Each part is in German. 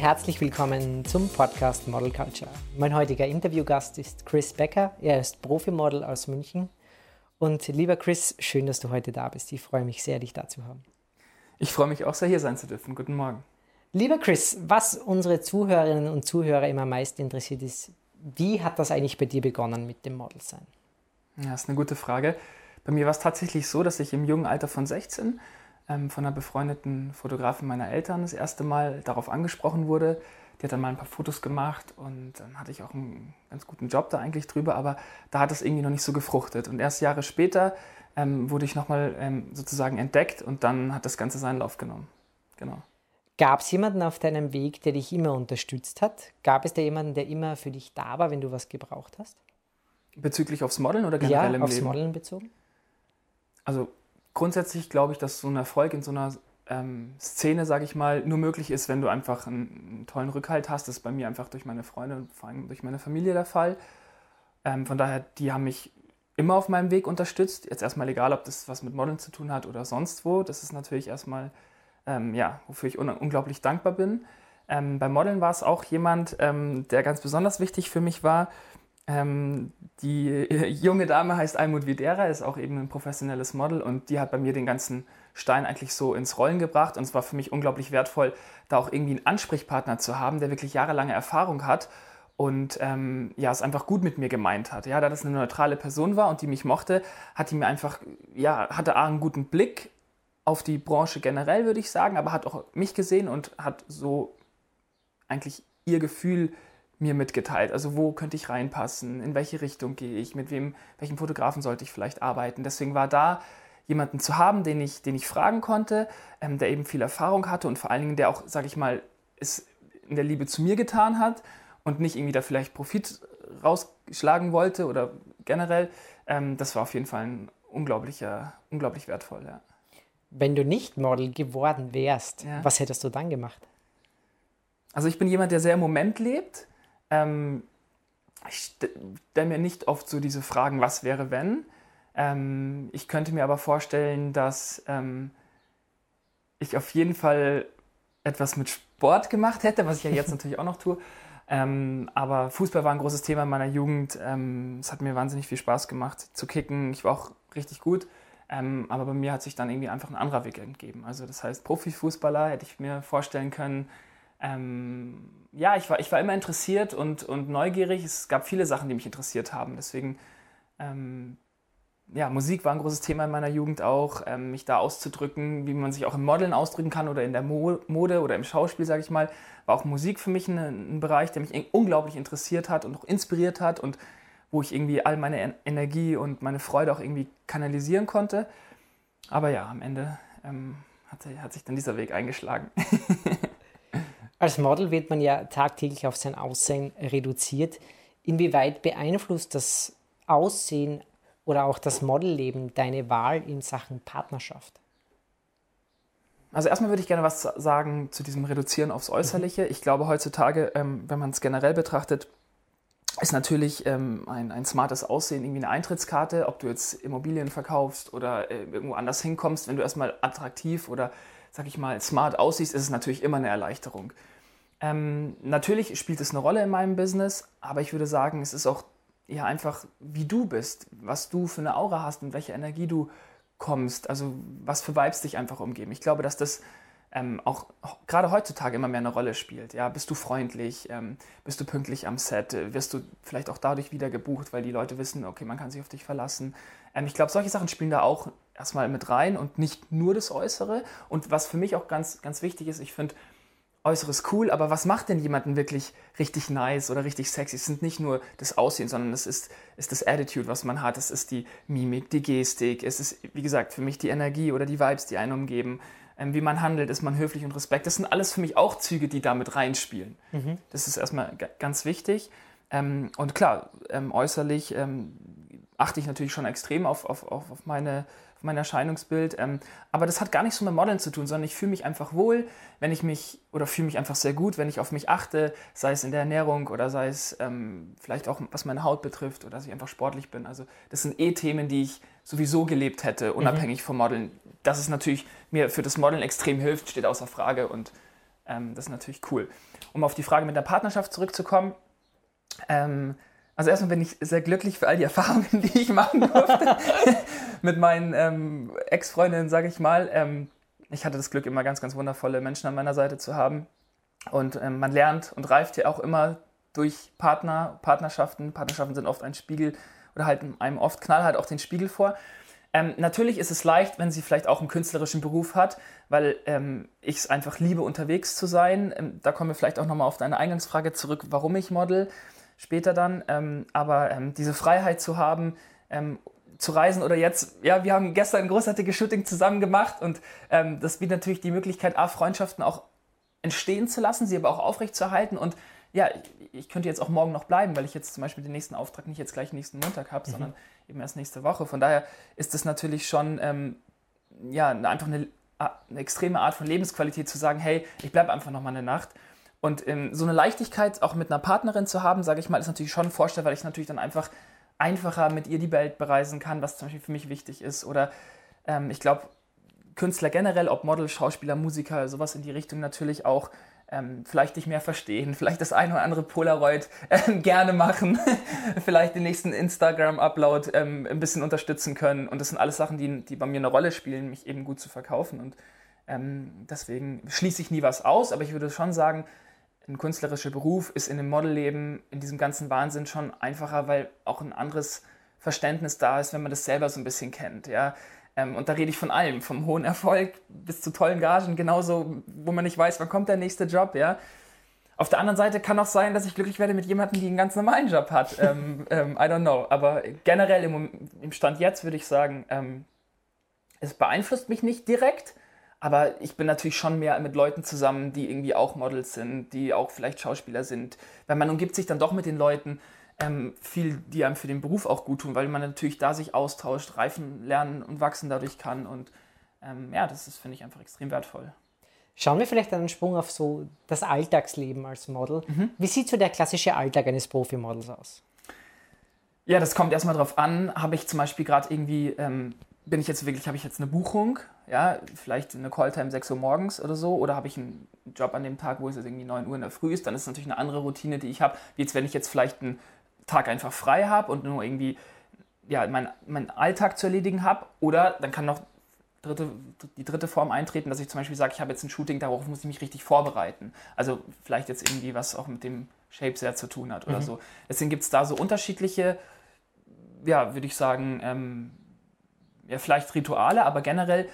Herzlich willkommen zum Podcast Model Culture. Mein heutiger Interviewgast ist Chris Becker. Er ist Profimodel aus München. Und lieber Chris, schön, dass du heute da bist. Ich freue mich sehr, dich da zu haben. Ich freue mich auch sehr, hier sein zu dürfen. Guten Morgen. Lieber Chris, was unsere Zuhörerinnen und Zuhörer immer meist interessiert ist, wie hat das eigentlich bei dir begonnen mit dem Modelsein? Ja, das ist eine gute Frage. Bei mir war es tatsächlich so, dass ich im jungen Alter von 16 ähm, von einer befreundeten Fotografin meiner Eltern das erste Mal darauf angesprochen wurde. Die hat dann mal ein paar Fotos gemacht und dann hatte ich auch einen ganz guten Job da eigentlich drüber, aber da hat es irgendwie noch nicht so gefruchtet. Und erst Jahre später ähm, wurde ich nochmal ähm, sozusagen entdeckt und dann hat das Ganze seinen Lauf genommen. Genau. Gab es jemanden auf deinem Weg, der dich immer unterstützt hat? Gab es da jemanden, der immer für dich da war, wenn du was gebraucht hast? Bezüglich aufs Modeln oder generell ja, im aufs Leben? Modeln bezogen? Also grundsätzlich glaube ich, dass so ein Erfolg in so einer ähm, Szene, sage ich mal, nur möglich ist, wenn du einfach einen, einen, tollen Rückhalt hast. Das ist bei mir einfach durch meine Freunde und vor allem durch meine Familie der Fall. Ähm, von daher, die haben mich immer auf meinem Weg unterstützt. Jetzt erstmal egal, ob das was mit Modeln zu tun hat oder sonst wo. Das ist natürlich erstmal, ähm, ja, wofür ich un unglaublich dankbar bin. Ähm, beim Modeln war es auch jemand, ähm, der ganz besonders wichtig für mich war. Ähm, die äh, junge Dame heißt Almut Videra, ist auch eben ein professionelles Model und die hat bei mir den ganzen Stein eigentlich so ins Rollen gebracht und es war für mich unglaublich wertvoll, da auch irgendwie einen Ansprechpartner zu haben, der wirklich jahrelange Erfahrung hat und ähm, ja, es einfach gut mit mir gemeint hat. Ja, da das eine neutrale Person war und die mich mochte, hat die mir einfach, ja, hatte A, einen guten Blick auf die Branche generell, würde ich sagen, aber hat auch mich gesehen und hat so eigentlich ihr Gefühl mir mitgeteilt. Also wo könnte ich reinpassen, in welche Richtung gehe ich, mit wem, welchem Fotografen sollte ich vielleicht arbeiten. Deswegen war da jemanden zu haben, den ich, den ich fragen konnte, ähm, der eben viel Erfahrung hatte und vor allen Dingen, der auch, sage ich mal, es in der Liebe zu mir getan hat und nicht irgendwie da vielleicht Profit rausschlagen wollte oder generell. Ähm, das war auf jeden Fall ein unglaublicher, unglaublich wertvoll. Ja. Wenn du nicht Model geworden wärst, ja. was hättest du dann gemacht? Also ich bin jemand, der sehr im Moment lebt ähm, ich stelle mir nicht oft so diese Fragen, was wäre wenn. Ähm, ich könnte mir aber vorstellen, dass ähm, ich auf jeden Fall etwas mit Sport gemacht hätte, was ich ja jetzt natürlich auch noch tue. Ähm, aber Fußball war ein großes Thema in meiner Jugend. Ähm, es hat mir wahnsinnig viel Spaß gemacht zu kicken. Ich war auch richtig gut. Ähm, aber bei mir hat sich dann irgendwie einfach ein anderer Weg entgeben. Also das heißt, Profifußballer hätte ich mir vorstellen können, ähm, ja, ich war, ich war immer interessiert und, und neugierig. Es gab viele Sachen, die mich interessiert haben. Deswegen, ähm, ja, Musik war ein großes Thema in meiner Jugend auch, ähm, mich da auszudrücken, wie man sich auch im Modeln ausdrücken kann oder in der Mo Mode oder im Schauspiel, sage ich mal, war auch Musik für mich ein, ein Bereich, der mich unglaublich interessiert hat und auch inspiriert hat und wo ich irgendwie all meine Energie und meine Freude auch irgendwie kanalisieren konnte. Aber ja, am Ende ähm, hat, hat sich dann dieser Weg eingeschlagen. Als Model wird man ja tagtäglich auf sein Aussehen reduziert. Inwieweit beeinflusst das Aussehen oder auch das Modelleben deine Wahl in Sachen Partnerschaft? Also erstmal würde ich gerne was sagen zu diesem Reduzieren aufs Äußerliche. Ich glaube heutzutage, ähm, wenn man es generell betrachtet, ist natürlich ähm, ein, ein smartes Aussehen irgendwie eine Eintrittskarte, ob du jetzt Immobilien verkaufst oder äh, irgendwo anders hinkommst. Wenn du erstmal attraktiv oder, sag ich mal, smart aussiehst, ist es natürlich immer eine Erleichterung. Ähm, natürlich spielt es eine Rolle in meinem Business, aber ich würde sagen, es ist auch ja einfach, wie du bist, was du für eine Aura hast und welche Energie du kommst, also was für Vibes dich einfach umgeben. Ich glaube, dass das ähm, auch gerade heutzutage immer mehr eine Rolle spielt. Ja, bist du freundlich, ähm, bist du pünktlich am Set, wirst du vielleicht auch dadurch wieder gebucht, weil die Leute wissen, okay, man kann sich auf dich verlassen. Ähm, ich glaube, solche Sachen spielen da auch erstmal mit rein und nicht nur das Äußere. Und was für mich auch ganz, ganz wichtig ist, ich finde, Äußeres cool, aber was macht denn jemanden wirklich richtig nice oder richtig sexy? Es sind nicht nur das Aussehen, sondern es ist, ist das Attitude, was man hat. Es ist die Mimik, die Gestik. Es ist, wie gesagt, für mich die Energie oder die Vibes, die einen umgeben. Ähm, wie man handelt, ist man höflich und respekt. Das sind alles für mich auch Züge, die damit reinspielen. Mhm. Das ist erstmal ganz wichtig. Ähm, und klar, ähm, äußerlich ähm, achte ich natürlich schon extrem auf, auf, auf, auf meine mein Erscheinungsbild. Ähm, aber das hat gar nichts so mit Modeln zu tun, sondern ich fühle mich einfach wohl, wenn ich mich, oder fühle mich einfach sehr gut, wenn ich auf mich achte, sei es in der Ernährung oder sei es ähm, vielleicht auch, was meine Haut betrifft oder dass ich einfach sportlich bin. Also das sind eh Themen, die ich sowieso gelebt hätte, mhm. unabhängig mhm. vom Modeln. Dass es natürlich mir für das Modeln extrem hilft, steht außer Frage und Ähm, das ist natürlich cool. Um auf die Frage mit der Partnerschaft zurückzukommen, ähm, also erstmal bin ich sehr glücklich für all die Erfahrungen, die ich machen durfte mit meinen ähm, Ex-Freundinnen, sage ich mal. Ähm, ich hatte das Glück, immer ganz, ganz wundervolle Menschen an meiner Seite zu haben. Und ähm, man lernt und reift ja auch immer durch Partner, Partnerschaften. Partnerschaften sind oft ein Spiegel oder halten einem oft knallhart auch den Spiegel vor. Ähm, natürlich ist es leicht, wenn sie vielleicht auch einen künstlerischen Beruf hat, weil ähm, ich es einfach liebe, unterwegs zu sein. Ähm, da kommen wir vielleicht auch nochmal auf deine Eingangsfrage zurück, warum ich model, später dann. Ähm, aber ähm, diese Freiheit zu haben, ähm, zu reisen oder jetzt, ja, wir haben gestern ein großartiges Shooting zusammen gemacht und das bietet natürlich die Möglichkeit, A, Freundschaften auch entstehen zu lassen, sie aber auch aufrechtzuerhalten und ja, ich könnte jetzt auch morgen noch bleiben, weil ich jetzt zum Beispiel den nächsten Auftrag nicht jetzt gleich nächsten Montag habe, mhm. sondern eben erst nächste Woche. Von daher ist das natürlich schon ähm, ja, einfach eine, eine, extreme Art von Lebensqualität zu sagen, hey, ich bleibe einfach noch mal eine Nacht. Und ähm, so eine Leichtigkeit auch mit einer Partnerin zu haben, sage ich mal, ist natürlich schon ein Vorteil, weil ich natürlich dann einfach einfacher mit ihr die Welt bereisen kann, was zum Beispiel für mich wichtig ist. Oder ähm, ich glaube, Künstler generell, ob Model, Schauspieler, Musiker, sowas in die Richtung natürlich auch ähm, vielleicht dich mehr verstehen, vielleicht das eine oder andere Polaroid äh, gerne machen, vielleicht den nächsten Instagram-Upload ähm, ein bisschen unterstützen können. Und das sind alles Sachen, die, die bei mir eine Rolle spielen, mich eben gut zu verkaufen. Und ähm, deswegen schließe ich nie was aus, aber ich würde schon sagen, ein künstlerischer Beruf ist in dem Modelleben, in diesem ganzen Wahnsinn schon einfacher, weil auch ein anderes Verständnis da ist, wenn man das selber so ein bisschen kennt. Ja? Ähm, und da rede ich von allem, vom hohen Erfolg bis zu tollen Gagen, genauso, wo man nicht weiß, wann kommt der nächste Job, ja. Auf der anderen Seite kann auch sein, dass ich glücklich werde mit jemandem, die einen ganz normalen Job hat. ähm, ähm, I don't know. Aber generell im, im Stand jetzt würde ich sagen, ähm, es beeinflusst mich nicht direkt, aber ich bin natürlich schon mehr mit Leuten zusammen, die irgendwie auch Models sind, die auch vielleicht Schauspieler sind. Weil man umgibt sich dann doch mit den Leuten, ähm, viel, die einem für den Beruf auch gut tun, weil man natürlich da sich austauscht, reifen, lernen und wachsen dadurch kann. Und ähm, ja, das ist, finde ich, einfach extrem wertvoll. Schauen wir vielleicht einen Sprung auf so das Alltagsleben als Model. Mhm. Wie sieht so der klassische Alltag eines Profimodels aus? Ja, das kommt erstmal drauf an. Habe ich zum Beispiel gerade irgendwie, ähm, bin ich jetzt wirklich, habe ich jetzt eine Buchung, ja, vielleicht eine Calltime 6 Uhr morgens oder so, oder habe ich einen Job an dem Tag, wo es jetzt irgendwie 9 Uhr in der Früh ist, dann ist es natürlich eine andere Routine, die ich habe, wie jetzt, wenn ich jetzt vielleicht einen Tag einfach frei habe und nur irgendwie ja, meinen mein Alltag zu erledigen habe. Oder dann kann noch dritte, die dritte Form eintreten, dass ich zum Beispiel sage, ich habe jetzt ein Shooting, darauf muss ich mich richtig vorbereiten. Also vielleicht jetzt irgendwie was auch mit dem Shape sehr zu tun hat oder mhm. so. Deswegen gibt es da so unterschiedliche, ja, würde ich sagen, ähm, ja, vielleicht Rituale, aber generell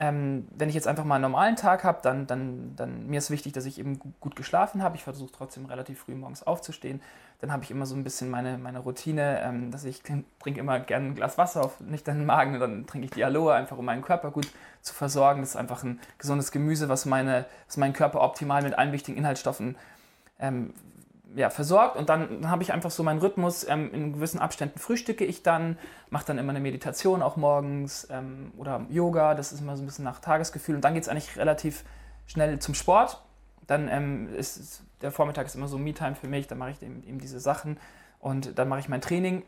ähm, wenn ich jetzt einfach mal einen normalen Tag habe, dann, dann, dann mir ist wichtig, dass ich eben gut geschlafen habe. Ich versuche trotzdem relativ früh morgens aufzustehen. Dann habe ich immer so ein bisschen meine, meine Routine, ähm, dass ich trinke immer gerne ein Glas Wasser auf nüchternen Magen und dann trinke ich die Aloe, einfach um meinen Körper gut zu versorgen. Das ist einfach ein gesundes Gemüse, was, meine, was meinen Körper optimal mit allen wichtigen Inhaltsstoffen ähm, ja, versorgt und dann, dann habe ich einfach so meinen Rhythmus. Ähm, in gewissen Abständen frühstücke ich dann, mache dann immer eine Meditation auch morgens ähm, oder Yoga, das ist immer so ein bisschen nach Tagesgefühl und dann geht es eigentlich relativ schnell zum Sport. Dann ähm, ist der Vormittag ist immer so Me-Time für mich, dann mache ich eben, eben, diese Sachen und dann mache ich mein Training.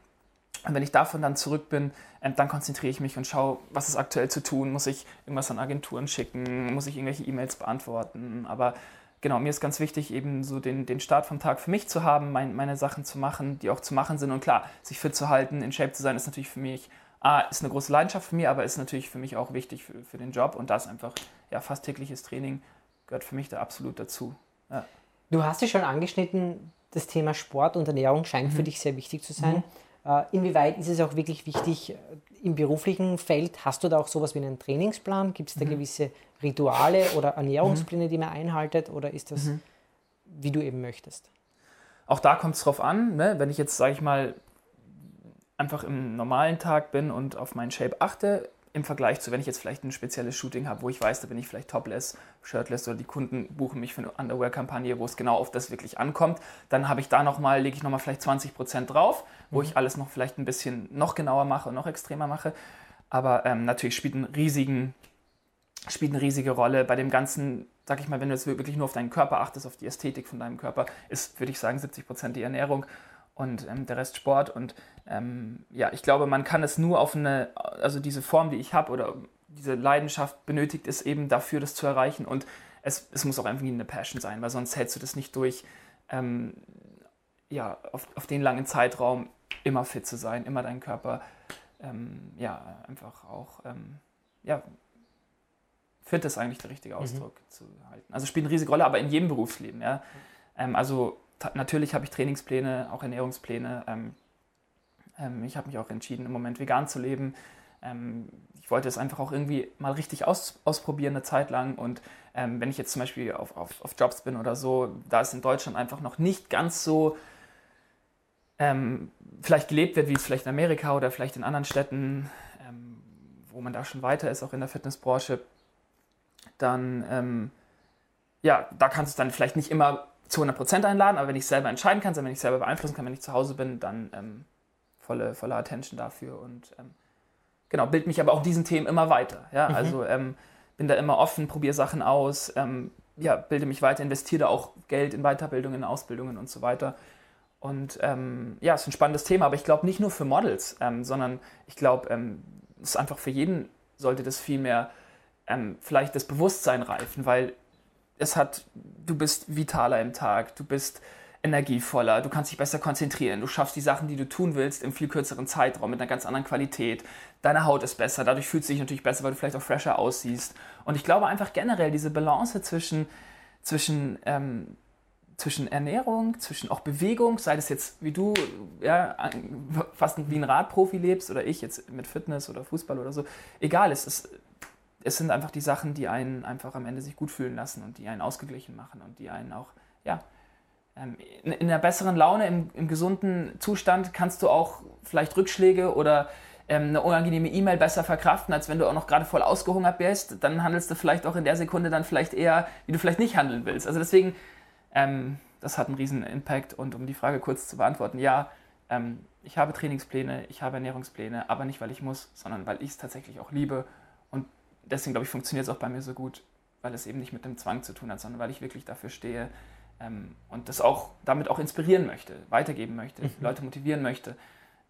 Und wenn ich davon dann zurück bin, ähm, dann konzentriere ich mich und schaue, was ist aktuell zu tun. Muss ich irgendwas an Agenturen schicken? Muss ich irgendwelche E-Mails beantworten? Aber genau, mir ist ganz wichtig, eben so den, den Start vom Tag für mich zu haben, mein, meine Sachen zu machen, die auch zu machen sind. Und klar, sich fit zu halten, in Shape zu sein, ist natürlich für mich, A, ist eine große Leidenschaft für mich, aber ist natürlich für mich auch wichtig für, für den Job. Und das einfach, ja, fast tägliches Training gehört für mich da absolut dazu. Ja. Du hast ja schon angeschnitten, das Thema Sport und Ernährung scheint mhm. für dich sehr wichtig zu sein. Mhm. Inwieweit ist es auch wirklich wichtig im beruflichen Feld? Hast du da auch sowas wie einen Trainingsplan? Gibt es da mhm. gewisse Rituale oder Ernährungspläne, die man einhaltet? Oder ist das, mhm. wie du eben möchtest? Auch da kommt es drauf an. Ne? Wenn ich jetzt, sage ich mal, einfach im normalen Tag bin und auf meinen Shape achte, im Vergleich zu, wenn ich jetzt vielleicht ein spezielles Shooting habe, wo ich weiß, da bin ich vielleicht topless, shirtless oder die Kunden buchen mich für eine Underwear-Kampagne, wo es genau auf das wirklich ankommt, dann habe ich da nochmal, lege ich nochmal vielleicht 20 Prozent drauf, wo mhm. ich alles noch vielleicht ein bisschen noch genauer mache und noch extremer mache. Aber ähm, natürlich spielt, einen riesigen, spielt eine riesige Rolle bei dem ganzen, sag ich mal, wenn du jetzt wirklich nur auf deinen Körper achtest, auf die Ästhetik von deinem Körper, ist, würde ich sagen, 70 Prozent die Ernährung und ähm, der Rest Sport. Und ähm, ja, ich glaube, man kann es nur auf eine, also diese Form, die ich habe oder diese Leidenschaft benötigt es eben dafür, das zu erreichen. Und es, es muss auch irgendwie eine Passion sein, weil sonst hältst du das nicht durch, ähm, ja, auf, auf den langen Zeitraum immer fit zu sein, immer deinen Körper, ähm, ja, einfach auch, ähm, ja, fit ist eigentlich der richtige mhm. Ausdruck mhm. zu halten. Also spielt eine riesige Rolle, aber in jedem Berufsleben, ja. Ähm, also natürlich habe ich Trainingspläne, auch Ernährungspläne. Ähm, ähm, ich habe mich auch entschieden, im Moment vegan zu leben. Ähm, ich wollte es einfach auch irgendwie mal richtig aus, ausprobieren, eine Zeit lang. Und ähm, wenn ich jetzt zum Beispiel auf, auf, auf, Jobs bin oder so, da es in Deutschland einfach noch nicht ganz so ähm, vielleicht gelebt wird, wie es vielleicht in Amerika oder vielleicht in anderen Städten, ähm, wo man da schon weiter ist, auch in der Fitnessbranche, dann, ja, da kannst du dann vielleicht nicht immer zu 100% einladen, aber wenn ich selber entscheiden kann, wenn ich selber beeinflussen kann, wenn ich zu Hause bin, dann ähm, volle, volle Attention dafür und ähm, genau, bild mich aber auch diesen Themen immer weiter. Ja? Mhm. Also ähm, bin da immer offen, probiere Sachen aus, ähm, ja, bilde mich weiter, investiere auch Geld in Weiterbildungen, in Ausbildungen und so weiter. Und ähm, ja, es ist ein spannendes Thema, aber ich glaube nicht nur für Models, ähm, sondern ich glaube, es ist einfach für jeden sollte das viel mehr vielleicht das Bewusstsein reifen, weil es hat, du bist vitaler im Tag, du bist energievoller, du kannst dich besser konzentrieren, du schaffst die Sachen, die du tun willst, im viel kürzeren Zeitraum mit einer ganz anderen Qualität. Deine Haut ist besser, dadurch fühlst du dich natürlich besser, weil du vielleicht auch fresher aussiehst. Und ich glaube einfach generell diese Balance zwischen, zwischen, ähm, zwischen Ernährung, zwischen auch Bewegung, sei das jetzt wie du ja, fast wie ein Radprofi lebst oder ich jetzt mit Fitness oder Fußball oder so, egal, es ist es sind einfach die Sachen, die einen einfach am Ende sich gut fühlen lassen und die einen ausgeglichen machen und die einen auch, ja, ähm, in, in einer besseren Laune, im, im gesunden Zustand kannst du auch vielleicht Rückschläge oder ähm, eine unangenehme E-Mail besser verkraften, als wenn du auch noch gerade voll ausgehungert bist. Dann handelst du vielleicht auch in der Sekunde dann vielleicht eher, wie du vielleicht nicht handeln willst. Also deswegen, ähm, das hat einen riesen Impact. Und um die Frage kurz zu beantworten, ja, ähm, ich habe Trainingspläne, ich habe Ernährungspläne, aber nicht, weil ich muss, sondern weil ich es tatsächlich auch liebe deswegen glaube ich, funktioniert es auch bei mir so gut, weil es eben nicht mit dem Zwang zu tun hat, sondern weil ich wirklich dafür stehe ähm, und das auch damit auch inspirieren möchte, weitergeben möchte, mhm. Leute motivieren möchte.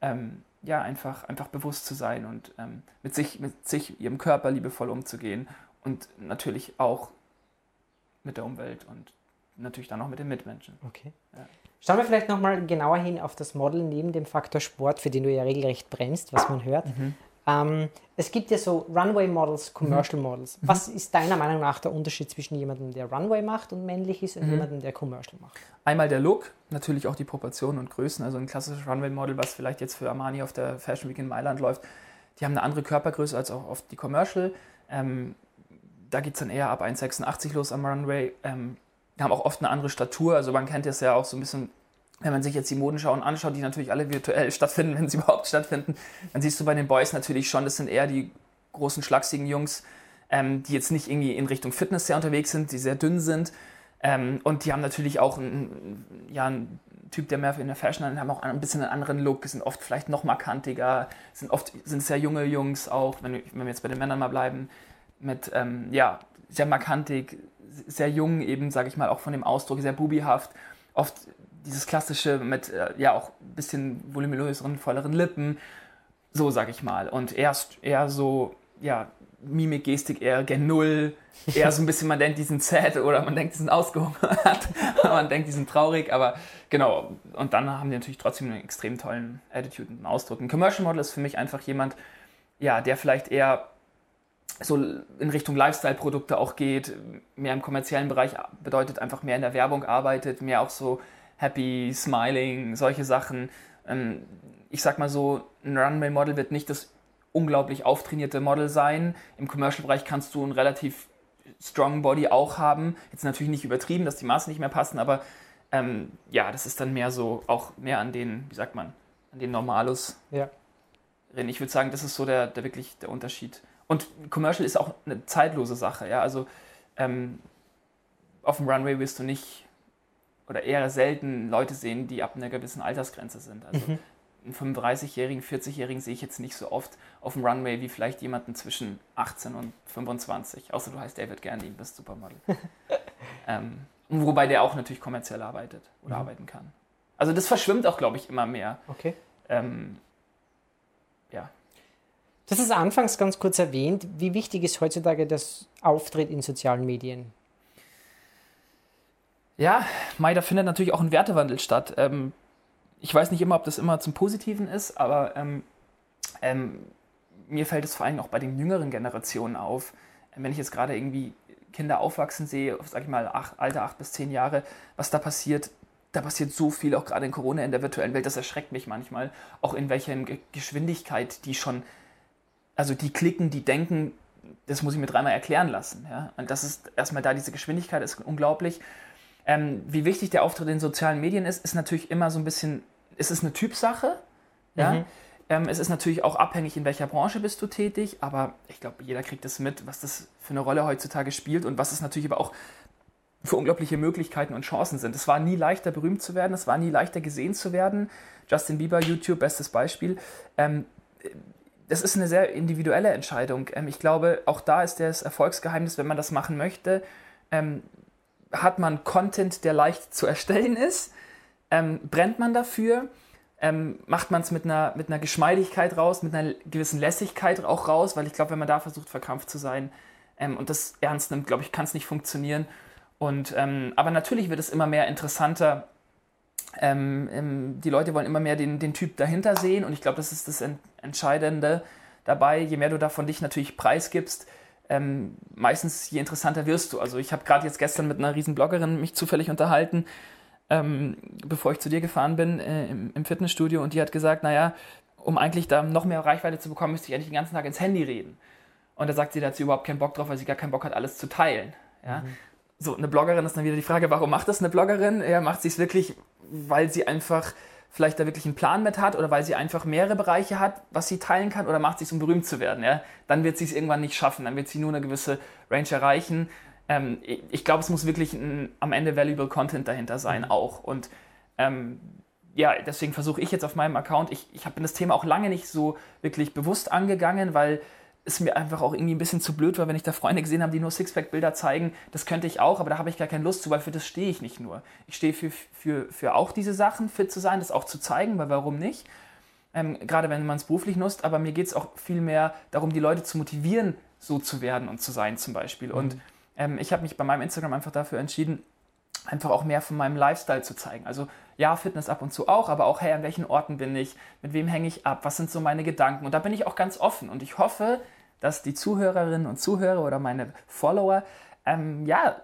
Ähm, ja, einfach, einfach bewusst zu sein und ähm, mit, sich, mit sich, ihrem Körper liebevoll umzugehen und natürlich auch mit der Umwelt und natürlich dann auch mit den Mitmenschen. Okay. Ja. Schauen wir vielleicht nochmal genauer hin auf das Model neben dem Faktor Sport, für den du ja regelrecht brennst, was man hört. Mhm. Ähm, es gibt ja so Runway Models, Commercial mhm. Models. Was mhm. ist deiner Meinung nach der Unterschied zwischen jemandem, der Runway macht und männlich ist, und mhm. jemandem, der Commercial macht? Einmal der Look, natürlich auch die Proportionen und Größen. Also ein klassisches Runway Model, was vielleicht jetzt für Armani auf der Fashion Week in Mailand läuft, die haben eine andere Körpergröße als auch oft die Commercial. Ähm, da geht es dann eher ab 1,86 los am Runway. Ähm, haben auch oft eine andere Statur. Also man kennt es ja auch so ein bisschen wenn man sich jetzt die Modenschauen anschaut, die natürlich alle virtuell stattfinden, wenn sie überhaupt stattfinden, dann siehst du bei den Boys natürlich schon, das sind eher die großen, schlachsigen Jungs, ähm, die jetzt nicht irgendwie in Richtung Fitness sehr unterwegs sind, die sehr dünn sind. Ähm, und die haben natürlich auch einen, ja, einen Typ, der mehr in der Fashion hat, haben auch ein bisschen einen anderen Look, sind oft vielleicht noch markantiger, sind oft sind sehr junge Jungs auch, wenn wir, wenn wir jetzt bei den Männern mal bleiben, mit ähm, ja, sehr markantig, sehr jung eben, sage ich mal, auch von dem Ausdruck, sehr bubihaft. Oft dieses klassische mit äh, ja auch ein bisschen voluminöseren, volleren Lippen, so sag ich mal. Und erst eher so, ja, Mimik, Gestik eher gen Null, eher so ein bisschen, man denkt, die sind sad oder man denkt, die sind ausgehungert, man denkt, die sind traurig, aber genau. Und dann haben die natürlich trotzdem einen extrem tollen Attitude und Ausdruck. Ein Commercial Model ist für mich einfach jemand, ja, der vielleicht eher so in Richtung Lifestyle-Produkte auch geht, mehr im kommerziellen Bereich bedeutet einfach mehr in der Werbung arbeitet, mehr auch so happy, smiling, solche Sachen. Ähm, ich sag mal so, ein Runway-Model wird nicht das unglaublich auftrainierte Model sein. Im Commercial-Bereich kannst du ein relativ strong Body auch haben. Jetzt natürlich nicht übertrieben, dass die Maße nicht mehr passen, aber ähm, ja, das ist dann mehr so, auch mehr an den, wie sagt man, an den Normalus. Ja. Ich würde sagen, das ist so der, der wirklich der Unterschied. Und Commercial ist auch eine zeitlose Sache, ja. Also ähm, auf dem Runway wirst du nicht oder eher selten Leute sehen, die ab einer gewissen Altersgrenze sind. Also mhm. einen 35-Jährigen, 40-Jährigen sehe ich jetzt nicht so oft auf dem Runway wie vielleicht jemanden zwischen 18 und 25. Außer du heißt David Gandhi, bist Supermodel. ähm, wobei der auch natürlich kommerziell arbeitet oder mhm. arbeiten kann. Also das verschwimmt auch, glaube ich, immer mehr. Okay. Ähm, ja. Das ist anfangs ganz kurz erwähnt. Wie wichtig ist heutzutage das Auftritt in sozialen Medien? Ja, Mai, da findet natürlich auch ein Wertewandel statt. Ähm, ich weiß nicht immer, ob das immer zum Positiven ist, aber ähm, ähm, mir fällt es vor allem auch bei den jüngeren Generationen auf. Wenn ich jetzt gerade irgendwie Kinder aufwachsen sehe, sag ich mal, acht, Alter acht bis zehn Jahre, was da passiert, da passiert so viel, auch gerade in Corona, in der virtuellen Welt, das erschreckt mich manchmal, auch in welcher Geschwindigkeit die schon, also die klicken, die denken, das muss ich mir dreimal erklären lassen. Ja? Und das ist erstmal da, diese Geschwindigkeit ist unglaublich. Ähm, wie wichtig der Auftritt in sozialen Medien ist, ist natürlich immer so ein bisschen, es ist eine Typsache. Ja? Mhm. Ähm, es ist natürlich auch abhängig, in welcher Branche bist du tätig, aber ich glaube, jeder kriegt das mit, was das für eine Rolle heutzutage spielt und was es natürlich aber auch für unglaubliche Möglichkeiten und Chancen sind. Es war nie leichter, berühmt zu werden, es war nie leichter, gesehen zu werden. Justin Bieber, YouTube, bestes Beispiel. Ähm, das ist eine sehr individuelle Entscheidung. Ähm, ich glaube, auch da ist das Erfolgsgeheimnis, wenn man das machen möchte, ähm, hat man Content, der leicht zu erstellen ist, ähm, brennt man dafür, ähm, macht man es mit einer, mit einer Geschmeidigkeit raus, mit einer gewissen Lässigkeit auch raus, weil ich glaube, wenn man da versucht, verkrampft zu sein ähm, und das ernst nimmt, glaube ich, kann es nicht funktionieren. Und, ähm, aber natürlich wird es immer mehr interessanter. Ähm, ähm, die Leute wollen immer mehr den, den Typ dahinter sehen und ich glaube, das ist das Entscheidende dabei. Je mehr du davon dich natürlich preisgibst, ähm, meistens je interessanter wirst du. Also ich habe gerade jetzt gestern mit einer riesen Bloggerin mich zufällig unterhalten, ähm, bevor ich zu dir gefahren bin äh, im, im, Fitnessstudio und die hat gesagt, naja, um eigentlich da noch mehr Reichweite zu bekommen, müsste ich eigentlich den ganzen Tag ins Handy reden. Und da sagt sie, da hat sie überhaupt keinen Bock drauf, weil sie gar keinen Bock hat, alles zu teilen. Ja? Mhm. So, eine Bloggerin ist dann wieder die Frage, warum macht das eine Bloggerin? Ja, macht sie es wirklich, weil sie einfach vielleicht da wirklich einen Plan mit hat oder weil sie einfach mehrere Bereiche hat, was sie teilen kann oder macht sie es, um berühmt zu werden. Ja? Dann wird sie es irgendwann nicht schaffen, dann wird sie nur eine gewisse Range erreichen. Ähm, ich glaube, es muss wirklich ein, am Ende valuable Content dahinter sein mhm. auch. Und ähm, ja, deswegen versuche ich jetzt auf meinem Account, ich, ich habe das Thema auch lange nicht so wirklich bewusst angegangen, weil es mir einfach auch irgendwie ein bisschen zu blöd war, wenn ich da Freunde gesehen habe, die nur Sixpack-Bilder zeigen. Das könnte ich auch, aber da habe ich gar keine Lust zu, weil für das stehe ich nicht nur. Ich stehe für, für, für auch diese Sachen, fit zu sein, das auch zu zeigen, weil warum nicht? Ähm, gerade wenn man es beruflich nutzt, aber mir geht es auch viel mehr darum, die Leute zu motivieren, so zu werden und zu sein zum Beispiel. Mhm. Und ähm, ich habe mich bei meinem Instagram einfach dafür entschieden, einfach auch mehr von meinem Lifestyle zu zeigen. Also ja, Fitness ab und zu auch, aber auch, hey, an welchen Orten bin ich, mit wem hänge ich ab, was sind so meine Gedanken. Und da bin ich auch ganz offen und ich hoffe, dass die Zuhörerinnen und Zuhörer oder meine Follower ähm, ja,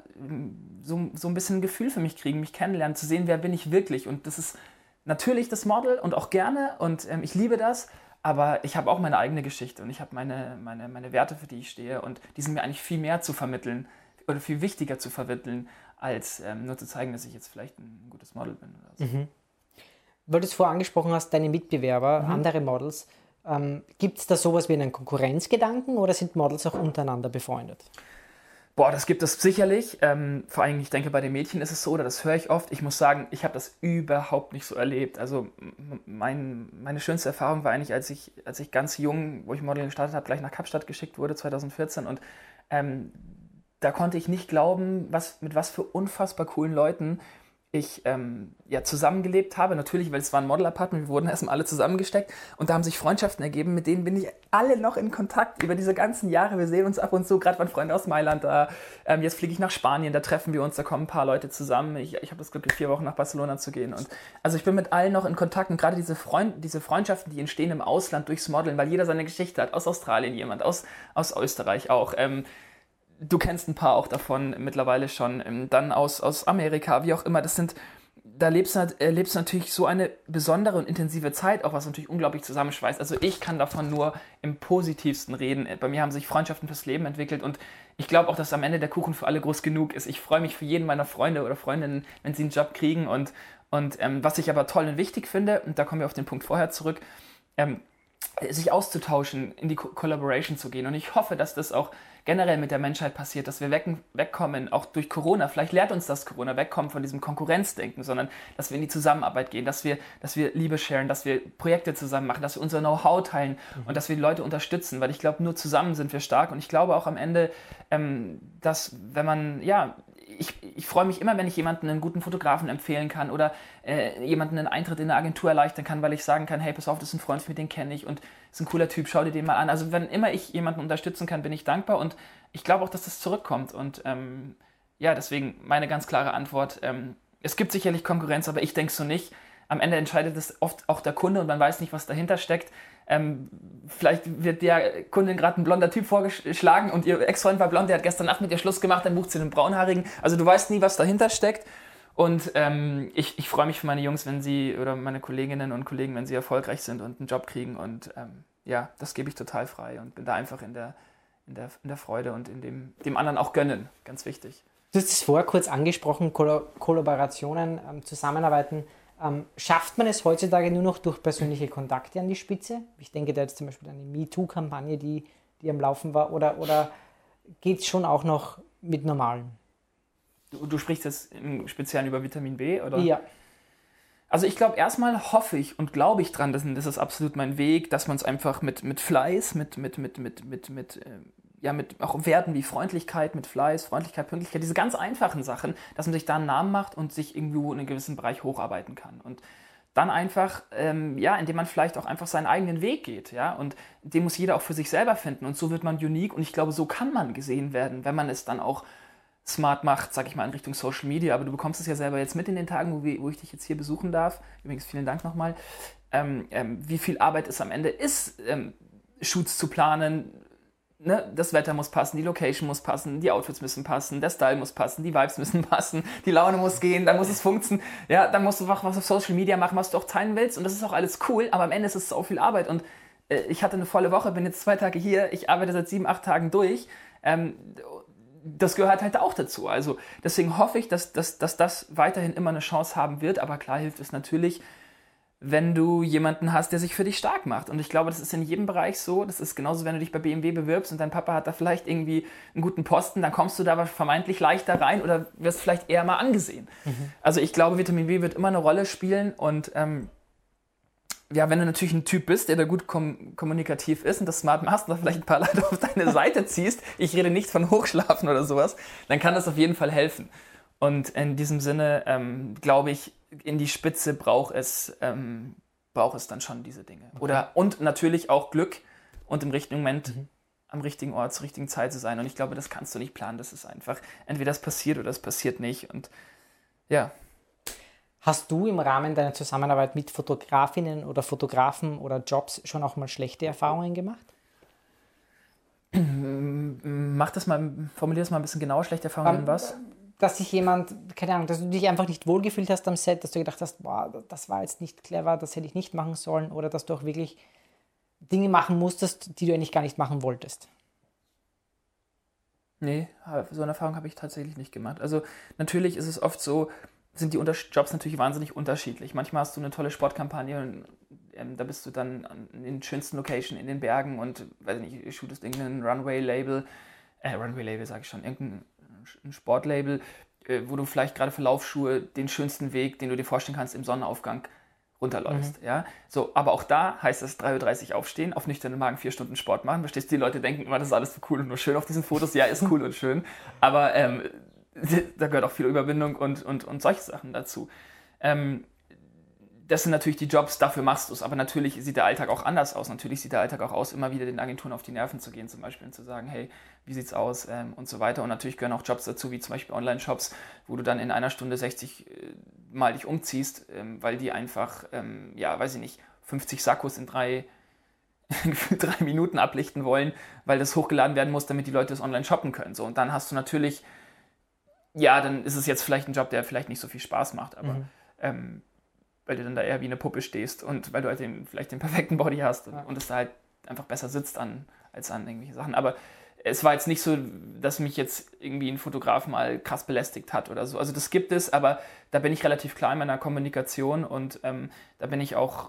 so, so ein bisschen ein Gefühl für mich kriegen, mich kennenlernen, zu sehen, wer bin ich wirklich. Und das ist natürlich das Model und auch gerne und ähm, ich liebe das, aber ich habe auch meine eigene Geschichte und ich habe meine, meine, meine Werte, für die ich stehe und die sind mir eigentlich viel mehr zu vermitteln oder viel wichtiger zu vermitteln, als ähm, nur zu zeigen, dass ich jetzt vielleicht ein gutes Model bin. Oder so. Mhm. Weil du es vorher angesprochen hast, deine Mitbewerber, mhm. andere Models, ähm, gibt es da sowas wie einen Konkurrenzgedanken oder sind Models auch untereinander befreundet? Boah, das gibt es sicherlich. Ähm, vor allem, ich denke, bei den Mädchen ist es so, oder das höre ich oft. Ich muss sagen, ich habe das überhaupt nicht so erlebt. Also mein, meine schönste Erfahrung war eigentlich, als ich, als ich ganz jung, wo ich Modeling gestartet habe, gleich nach Kapstadt geschickt wurde, 2014. Und ähm, da konnte ich nicht glauben, was, mit was für unfassbar coolen Leuten ich ähm, ja, zusammengelebt habe. Natürlich, weil es war ein Model-Apartment, wir wurden erstmal alle zusammengesteckt und da haben sich Freundschaften ergeben, mit denen bin ich alle noch in Kontakt über diese ganzen Jahre. Wir sehen uns ab und zu, gerade waren Freunde aus Mailand da. Ähm, jetzt fliege ich nach Spanien, da treffen wir uns, da kommen ein paar Leute zusammen. Ich, ich habe das Glück, vier Wochen nach Barcelona zu gehen. Und also ich bin mit allen noch in Kontakt und gerade diese, Freund, diese Freundschaften, die entstehen im Ausland durchs Modeln, weil jeder seine Geschichte hat. Aus Australien jemand, aus, aus Österreich auch. Ähm, du kennst ein paar auch davon mittlerweile schon, ähm, dann aus, aus Amerika, wie auch immer. Das sind, da lebst du, erlebst du natürlich so eine besondere und intensive Zeit, auch was natürlich unglaublich zusammenschweißt. Also ich kann davon nur im positivsten reden. Bei mir haben sich Freundschaften fürs Leben entwickelt und ich glaube auch, dass am Ende der Kuchen für alle groß genug ist. Ich freue mich für jeden meiner Freunde oder Freundinnen, wenn sie einen Job kriegen und, und ähm, was ich aber toll und wichtig finde, und da kommen wir auf den Punkt vorher zurück, ähm, sich auszutauschen, in die Collaboration zu gehen. Und ich hoffe, dass das auch generell mit der Menschheit passiert, dass wir weg, wegkommen, auch durch Corona. Vielleicht lehrt uns das Corona, wegkommen von diesem Konkurrenzdenken, sondern dass wir in die Zusammenarbeit gehen, dass wir, dass wir Liebe sharen, dass wir Projekte zusammen machen, dass wir unser Know-how teilen mhm. und dass wir die Leute unterstützen, weil ich glaube, nur zusammen sind wir stark. Und ich glaube auch am Ende, ähm, dass wenn man, ja, ich, ich freue mich immer, wenn ich jemanden einen guten Fotografen empfehlen kann oder äh, jemanden einen Eintritt in eine Agentur erleichtern kann, weil ich sagen kann, hey, pass auf, das ist ein Freund, mit den kenne ich und ist ein cooler Typ, schau dir den mal an. Also wenn immer ich jemanden unterstützen kann, bin ich dankbar und ich glaube auch, dass das zurückkommt und ähm, ja, deswegen meine ganz klare Antwort. Ähm, es gibt sicherlich Konkurrenz, aber ich denke so nicht. Am Ende entscheidet es oft auch der Kunde und man weiß nicht, was dahinter steckt. Ähm, vielleicht wird der Kundin gerade ein blonder Typ vorgeschlagen und ihr Ex-Freund war blond, der hat gestern Nacht mit ihr Schluss gemacht, dann bucht sie einen braunhaarigen. Also du weißt nie, was dahinter steckt. Und ähm, ich, ich freue mich für meine Jungs, wenn sie oder meine Kolleginnen und Kollegen, wenn sie erfolgreich sind und einen Job kriegen. Und ähm, ja, das gebe ich total frei und bin da einfach in der, in der, in der Freude und in dem, dem anderen auch gönnen. Ganz wichtig. Du hast es vorher kurz angesprochen, Koll Kollaborationen, ähm, Zusammenarbeiten. Ähm, schafft man es heutzutage nur noch durch persönliche Kontakte an die Spitze? Ich denke da jetzt zum Beispiel an eine MeToo-Kampagne, die, die am Laufen war. Oder, oder geht es schon auch noch mit normalen? Du, du sprichst jetzt im Speziellen über Vitamin B, oder? Ja. Also ich glaube, erstmal hoffe ich und glaube ich dran, das, das ist absolut mein Weg, dass man es einfach mit, mit Fleiß, mit, mit, mit, mit, mit, mit, äh, ja, mit auch Werten wie Freundlichkeit, mit Fleiß, Freundlichkeit, Pünktlichkeit, diese ganz einfachen Sachen, dass man sich da einen Namen macht und sich irgendwo in einem gewissen Bereich hocharbeiten kann. Und dann einfach, ähm, ja, indem man vielleicht auch einfach seinen eigenen Weg geht, ja, und den muss jeder auch für sich selber finden und so wird man unique und ich glaube, so kann man gesehen werden, wenn man es dann auch smart macht, sag ich mal, in Richtung Social Media. Aber du bekommst es ja selber jetzt mit in den Tagen, wo, wo ich dich jetzt hier besuchen darf. Übrigens, vielen Dank nochmal. Ähm, ähm, wie viel Arbeit es am Ende ist, ähm, Shoots zu planen. Ne? Das Wetter muss passen, die Location muss passen, die Outfits müssen passen, der Style muss passen, die Vibes müssen passen, die Laune muss gehen, dann muss es funktionieren. Ja, dann musst du was auf Social Media machen, was du auch teilen willst. Und das ist auch alles cool, aber am Ende ist es so viel Arbeit. Und äh, ich hatte eine volle Woche, bin jetzt zwei Tage hier, ich arbeite seit sieben, acht Tagen durch. Ähm, das gehört halt auch dazu. Also deswegen hoffe ich, dass, dass, dass das weiterhin immer eine Chance haben wird. Aber klar hilft es natürlich, wenn du jemanden hast, der sich für dich stark macht. Und ich glaube, das ist in jedem Bereich so. Das ist genauso, wenn du dich bei BMW bewirbst und dein Papa hat da vielleicht irgendwie einen guten Posten, dann kommst du da vermeintlich leichter rein oder wirst vielleicht eher mal angesehen. Mhm. Also ich glaube, Vitamin B wird immer eine Rolle spielen und ähm, ja, wenn du natürlich ein Typ bist, der da gut kom kommunikativ ist und das smart machst und da vielleicht ein paar Leute auf deine Seite ziehst, ich rede nicht von Hochschlafen oder sowas, dann kann das auf jeden Fall helfen. Und in diesem Sinne ähm, glaube ich, in die Spitze braucht es, ähm, braucht es dann schon diese Dinge. Okay. Oder, und natürlich auch Glück und im richtigen Moment mhm. am richtigen Ort zur richtigen Zeit zu sein. Und ich glaube, das kannst du nicht planen. Das ist einfach, entweder das passiert oder das passiert nicht. Und ja. Hast du im Rahmen deiner Zusammenarbeit mit Fotografinnen oder Fotografen oder Jobs schon auch mal schlechte Erfahrungen gemacht? Mach das mal, formulier das mal ein bisschen genauer, schlechte Erfahrungen in was? Dass sich jemand, keine Ahnung, dass du dich einfach nicht wohlgefühlt hast am Set, dass du gedacht hast, boah, das war jetzt nicht clever, das hätte ich nicht machen sollen oder dass du auch wirklich Dinge machen musstest, die du eigentlich gar nicht machen wolltest. Nee, so eine Erfahrung habe ich tatsächlich nicht gemacht. Also natürlich ist es oft so, sind die Jobs natürlich wahnsinnig unterschiedlich. Manchmal hast du eine tolle Sportkampagne und ähm, da bist du dann in den schönsten Locations in den Bergen und, weiß nicht, shootest irgendein Runway-Label, äh, Runway-Label sage ich schon, irgendein Sportlabel, äh, wo du vielleicht gerade für Laufschuhe den schönsten Weg, den du dir vorstellen kannst, im Sonnenaufgang runterläufst. Mhm. Ja? So, aber auch da heißt es 3.30 Uhr aufstehen, auf nüchternen Magen vier Stunden Sport machen. Verstehst du, die Leute denken immer, das ist alles so cool und nur schön auf diesen Fotos. Ja, ist cool und schön. Aber ähm, da gehört auch viel Überwindung und, und, und solche Sachen dazu. Ähm, das sind natürlich die Jobs, dafür machst du es. Aber natürlich sieht der Alltag auch anders aus. Natürlich sieht der Alltag auch aus, immer wieder den Agenturen auf die Nerven zu gehen, zum Beispiel und zu sagen, hey, wie sieht's aus ähm, und so weiter. Und natürlich gehören auch Jobs dazu, wie zum Beispiel Online-Shops, wo du dann in einer Stunde 60 äh, Mal dich umziehst, ähm, weil die einfach, ähm, ja, weiß ich nicht, 50 Sakkos in drei, drei Minuten ablichten wollen, weil das hochgeladen werden muss, damit die Leute das online shoppen können. So, und dann hast du natürlich ja, dann ist es jetzt vielleicht ein Job, der vielleicht nicht so viel Spaß macht, aber mhm. Weil du dann da eher wie eine Puppe stehst und weil du halt den, vielleicht den perfekten Body hast und es da halt einfach besser sitzt an, als an irgendwelche Sachen. Aber es war jetzt nicht so, dass mich jetzt irgendwie ein Fotograf mal krass belästigt hat oder so. Also das gibt es, aber da bin ich relativ klar in meiner Kommunikation und ähm, da bin ich auch,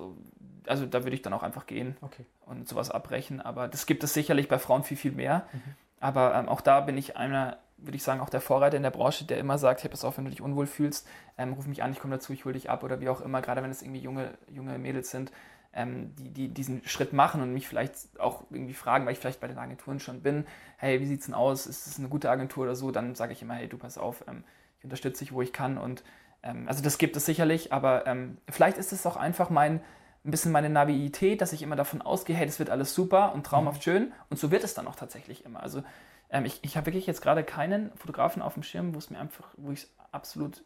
also da würde ich dann auch einfach gehen okay. und sowas abbrechen. Aber das gibt es sicherlich bei Frauen viel, viel mehr. Mhm. Aber ähm, auch da bin ich einer würde ich sagen, auch der Vorreiter in der Branche, der immer sagt, hey, pass auf, wenn du dich unwohl fühlst, ähm, ruf mich an, ich komme dazu, ich hole dich ab oder wie auch immer, gerade wenn es irgendwie junge, junge Mädels sind, ähm, die, die diesen Schritt machen und mich vielleicht auch irgendwie fragen, weil ich vielleicht bei den Agenturen schon bin, hey, wie sieht es denn aus, ist es eine gute Agentur oder so, dann sage ich immer, hey, du pass auf, ähm, ich unterstütze dich, wo ich kann und ähm, also das gibt es sicherlich, aber ähm, vielleicht ist es auch einfach mein, ein bisschen meine Naivität, dass ich immer davon ausgehe, hey, das wird alles super und traumhaft mhm. schön und so wird es dann auch tatsächlich immer. Also Ähm, ich ich habe wirklich jetzt gerade keinen Fotografen auf dem Schirm, wo es mir einfach, wo ich es absolut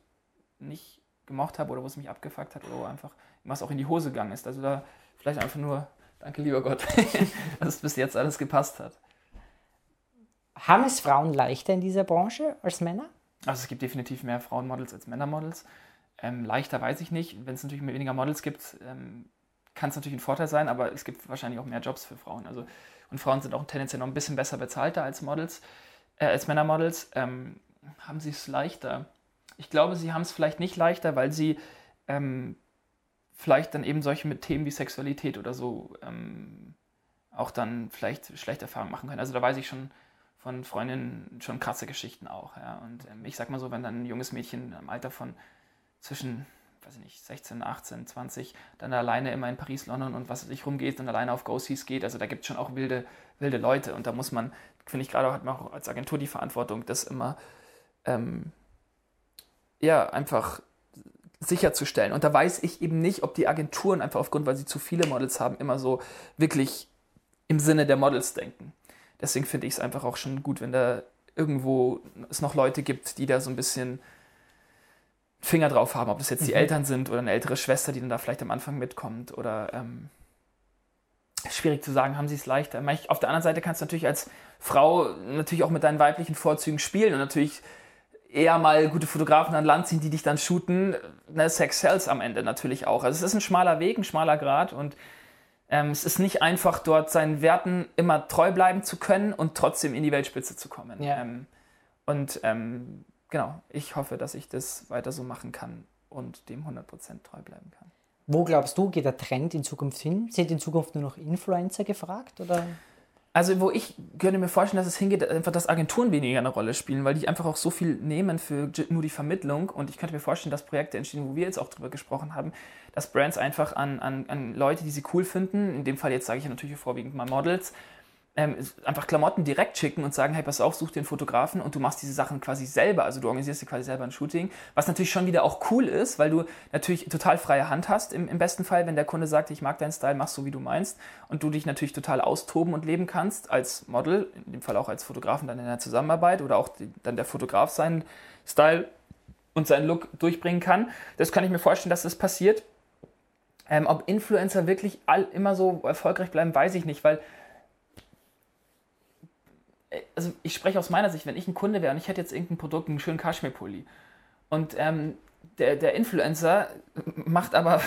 nicht gemocht habe oder wo es mich abgefuckt hat oder wo einfach was auch in die Hose gegangen ist. Also da vielleicht einfach nur, danke lieber Gott, dass es bis jetzt alles gepasst hat. Haben es Frauen leichter in dieser Branche als Männer? Also es gibt definitiv mehr Frauenmodels als Männermodels. Ähm, leichter weiß ich nicht. Wenn es natürlich weniger Models gibt, ähm, kann es natürlich ein Vorteil sein, aber es gibt wahrscheinlich auch mehr Jobs für Frauen. Also, und Frauen sind auch tendenziell noch ein bisschen besser bezahlter als Models, äh, als Männermodels. Ähm, haben sie es leichter? Ich glaube, sie haben es vielleicht nicht leichter, weil sie ähm, vielleicht dann eben solche mit Themen wie Sexualität oder so ähm, auch dann vielleicht schlechte Erfahrungen machen können. Also da weiß ich schon von Freundinnen schon krasse Geschichten auch. Ja. Und ähm, ich sag mal so, wenn dann ein junges Mädchen im Alter von zwischen, weiß ich nicht, 16, 18, 20 dann alleine immer in Paris, London und was weiß ich rumgeht und alleine auf Go-Sees geht, also da gibt es schon auch wilde, wilde Leute und da muss man, finde ich gerade, hat man auch als Agentur die Verantwortung, das immer ähm, ja, einfach sicherzustellen. Und da weiß ich eben nicht, ob die Agenturen einfach aufgrund, weil sie zu viele Models haben, immer so wirklich im Sinne der Models denken. Deswegen finde ich es einfach auch schon gut, wenn da irgendwo es noch Leute gibt, die da so ein bisschen Finger drauf haben, ob das jetzt die mhm. Eltern sind oder eine ältere Schwester, die dann da vielleicht am Anfang mitkommt oder ähm, schwierig zu sagen, haben sie es leichter. Auf der anderen Seite kannst du natürlich als Frau natürlich auch mit deinen weiblichen Vorzügen spielen und natürlich eher mal gute Fotografen an Land ziehen, die dich dann shooten. Ne, Sex sells am Ende natürlich auch. Also es ist ein schmaler Weg, ein schmaler Grad und ähm, es ist nicht einfach, dort seinen Werten immer treu bleiben zu können und trotzdem in die Weltspitze zu kommen. Ja. Ähm, und ähm, genau, ich hoffe, dass ich das weiter so machen kann und dem 100% treu bleiben kann. Wo glaubst du, geht der Trend in Zukunft hin? Sind in Zukunft nur noch Influencer gefragt? Oder? Also, wo ich könnte mir vorstellen, dass es hingeht, einfach, dass Agenturen weniger eine Rolle spielen, weil die einfach auch so viel nehmen für nur die Vermittlung. Und ich könnte mir vorstellen, dass Projekte entstehen, wo wir jetzt auch drüber gesprochen haben, dass Brands einfach an, an, an Leute, die sie cool finden, in dem Fall jetzt sage ich natürlich vorwiegend mal Models, ähm, einfach Klamotten direkt schicken und sagen, hey, pass auf, such einen Fotografen und du machst diese Sachen quasi selber, also du organisierst dir quasi selber ein Shooting, was natürlich schon wieder auch cool ist, weil du natürlich total freie Hand hast im, im besten Fall, wenn der Kunde sagt, ich mag deinen Style, mach so, wie du meinst und du dich natürlich total austoben und leben kannst als Model, in dem Fall auch als Fotografen dann in der Zusammenarbeit oder auch die, dann der Fotograf seinen Style und seinen Look durchbringen kann. Das kann ich mir vorstellen, dass das passiert. Ähm, ob Influencer wirklich all, immer so erfolgreich bleiben, weiß ich nicht, weil also ich spreche aus meiner Sicht, wenn ich ein Kunde wäre und ich hätte jetzt irgendein Produkt, einen schönen Kaschmir-Pulli und ähm, der, der Influencer macht aber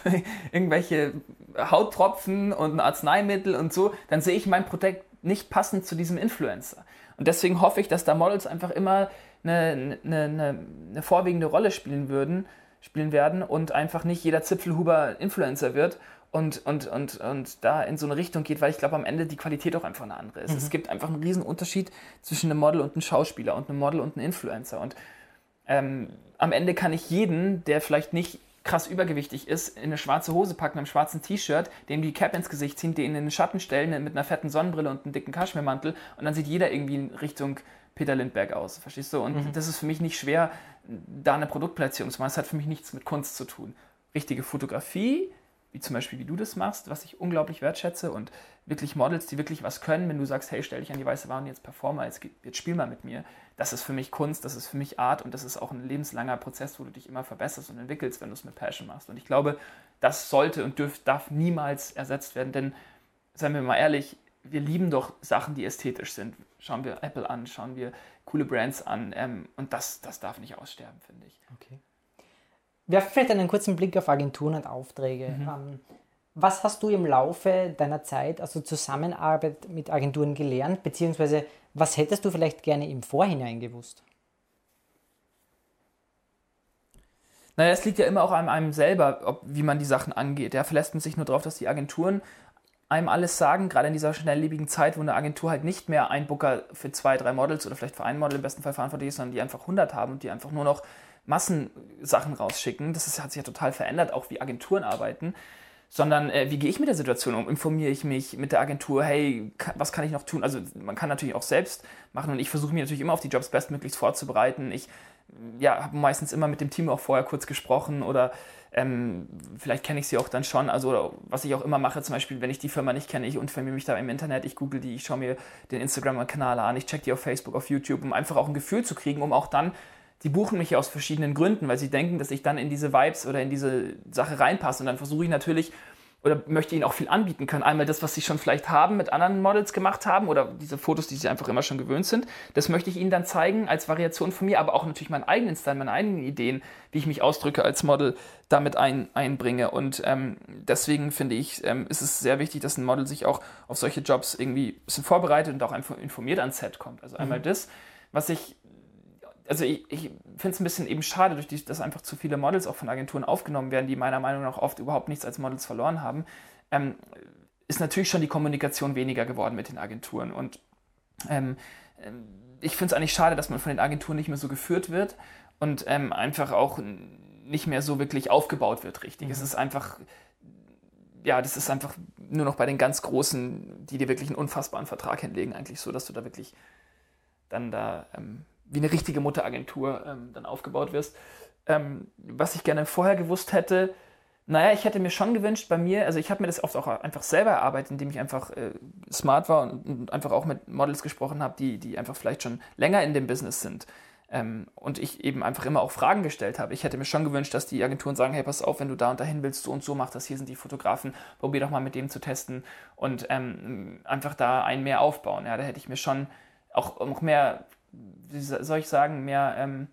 irgendwelche Hauttropfen und ein Arzneimittel und so, dann sehe ich mein Produkt nicht passend zu diesem Influencer. Und deswegen hoffe ich, dass da Models einfach immer eine, eine, eine, eine vorwiegende Rolle spielen würden, spielen werden und einfach nicht jeder Zipfelhuber Influencer wird und, und, und, und da in so eine Richtung geht, weil ich glaube, am Ende die Qualität auch einfach eine andere ist. Mhm. Es gibt einfach einen riesen Unterschied zwischen einem Model und einem Schauspieler und einem Model und einem Influencer. Und ähm, am Ende kann ich jeden, der vielleicht nicht krass übergewichtig ist, in eine schwarze Hose packen, einem schwarzen T-Shirt, dem die Cap ins Gesicht ziehen, den in den Schatten stellen mit einer fetten Sonnenbrille und einem dicken Kaschmirmantel und dann sieht jeder irgendwie in Richtung Peter Lindberg aus, verstehst du? Und mhm. das ist für mich nicht schwer, da eine Produktplatzierung zu machen. Das hat für mich nichts mit Kunst zu tun. Richtige Fotografie, wie zum Beispiel wie du das machst, was ich unglaublich wertschätze und wirklich Models, die wirklich was können, wenn du sagst, hey, stell dich an die weiße Wand, jetzt performer, jetzt, jetzt spiel mal mit mir. Das ist für mich Kunst, das ist für mich Art und das ist auch ein lebenslanger Prozess, wo du dich immer verbesserst und entwickelst, wenn du es mit Passion machst. Und ich glaube, das sollte und dürf, darf niemals ersetzt werden, denn seien wir mal ehrlich, wir lieben doch Sachen, die ästhetisch sind. Schauen wir Apple an, schauen wir coole Brands an ähm, und das, das darf nicht aussterben, finde ich. Okay werfen vielleicht einen kurzen Blick auf Agenturen und Aufträge. Mhm. Ähm, was hast du im Laufe deiner Zeit, also Zusammenarbeit mit Agenturen gelernt, beziehungsweise was hättest du vielleicht gerne im Vorhinein gewusst? Naja, es liegt ja immer auch an einem selber, ob, wie man die Sachen angeht. Ja, verlässt man sich nur darauf, dass die Agenturen einem alles sagen, gerade in dieser schnelllebigen Zeit, wo eine Agentur halt nicht mehr ein Booker für zwei, drei Models oder vielleicht für ein Model im besten Fall verantwortlich ist, sondern die einfach 100 haben und die einfach nur noch Massensachen rausschicken. Das ist, hat sich ja total verändert, auch wie Agenturen arbeiten. Sondern äh, wie gehe ich mit der Situation um? Informiere ich mich mit der Agentur, hey, kann, was kann ich noch tun? Also man kann natürlich auch selbst machen und ich versuche mich natürlich immer auf die Jobs bestmöglichst vorzubereiten. Ich ja, habe meistens immer mit dem Team auch vorher kurz gesprochen oder ähm, vielleicht kenne ich sie auch dann schon. Also was ich auch immer mache, zum Beispiel, wenn ich die Firma nicht kenne, ich informiere mich da im Internet, ich google die, ich schaue mir den Instagram-Kanal an, ich check die auf Facebook, auf YouTube, um einfach auch ein Gefühl zu kriegen, um auch dann, die buchen mich ja aus verschiedenen Gründen, weil sie denken, dass ich dann in diese Vibes oder in diese Sache reinpasse. Und dann versuche ich natürlich oder möchte ihnen auch viel anbieten können. Einmal das, was sie schon vielleicht haben, mit anderen Models gemacht haben oder diese Fotos, die sie einfach immer schon gewöhnt sind. Das möchte ich ihnen dann zeigen als Variation von mir, aber auch natürlich meinen eigenen Style, meine eigenen Ideen, wie ich mich ausdrücke als Model, damit ein, einbringe. Und ähm, deswegen finde ich, ähm, ist es sehr wichtig, dass ein Model sich auch auf solche Jobs irgendwie ein bisschen vorbereitet und auch einfach informiert ans Set kommt. Also einmal mhm. das, was ich also ich, ich finde es ein bisschen eben schade, durch die, dass einfach zu viele Models auch von Agenturen aufgenommen werden, die meiner Meinung nach oft überhaupt nichts als Models verloren haben, ähm, ist natürlich schon die Kommunikation weniger geworden mit den Agenturen. Und ähm, ähm ich finde es eigentlich schade, dass man von den Agenturen nicht mehr so geführt wird und ähm, einfach auch nicht mehr so wirklich aufgebaut wird, richtig. Mhm. Es ist einfach, ja, das ist einfach nur noch bei den ganz Großen, die dir wirklich einen unfassbaren Vertrag hinlegen, eigentlich so, dass du da wirklich dann da ähm, wie eine richtige Mutteragentur ähm, dann aufgebaut wirst. Ähm, was ich gerne vorher gewusst hätte, naja, ich hätte mir schon gewünscht bei mir, also ich habe mir das oft auch einfach selber erarbeitet, indem ich einfach äh, smart war und, und, einfach auch mit Models gesprochen habe, die, die einfach vielleicht schon länger in dem Business sind. Ähm, und ich eben einfach immer auch Fragen gestellt habe. Ich hätte mir schon gewünscht, dass die Agenturen sagen, hey, pass auf, wenn du da und dahin willst, so und so mach das, hier sind die Fotografen, probier doch mal mit dem zu testen und ähm, einfach da ein mehr aufbauen. Ja, da hätte ich mir schon auch noch mehr wie soll ich sagen, mehr, ähm,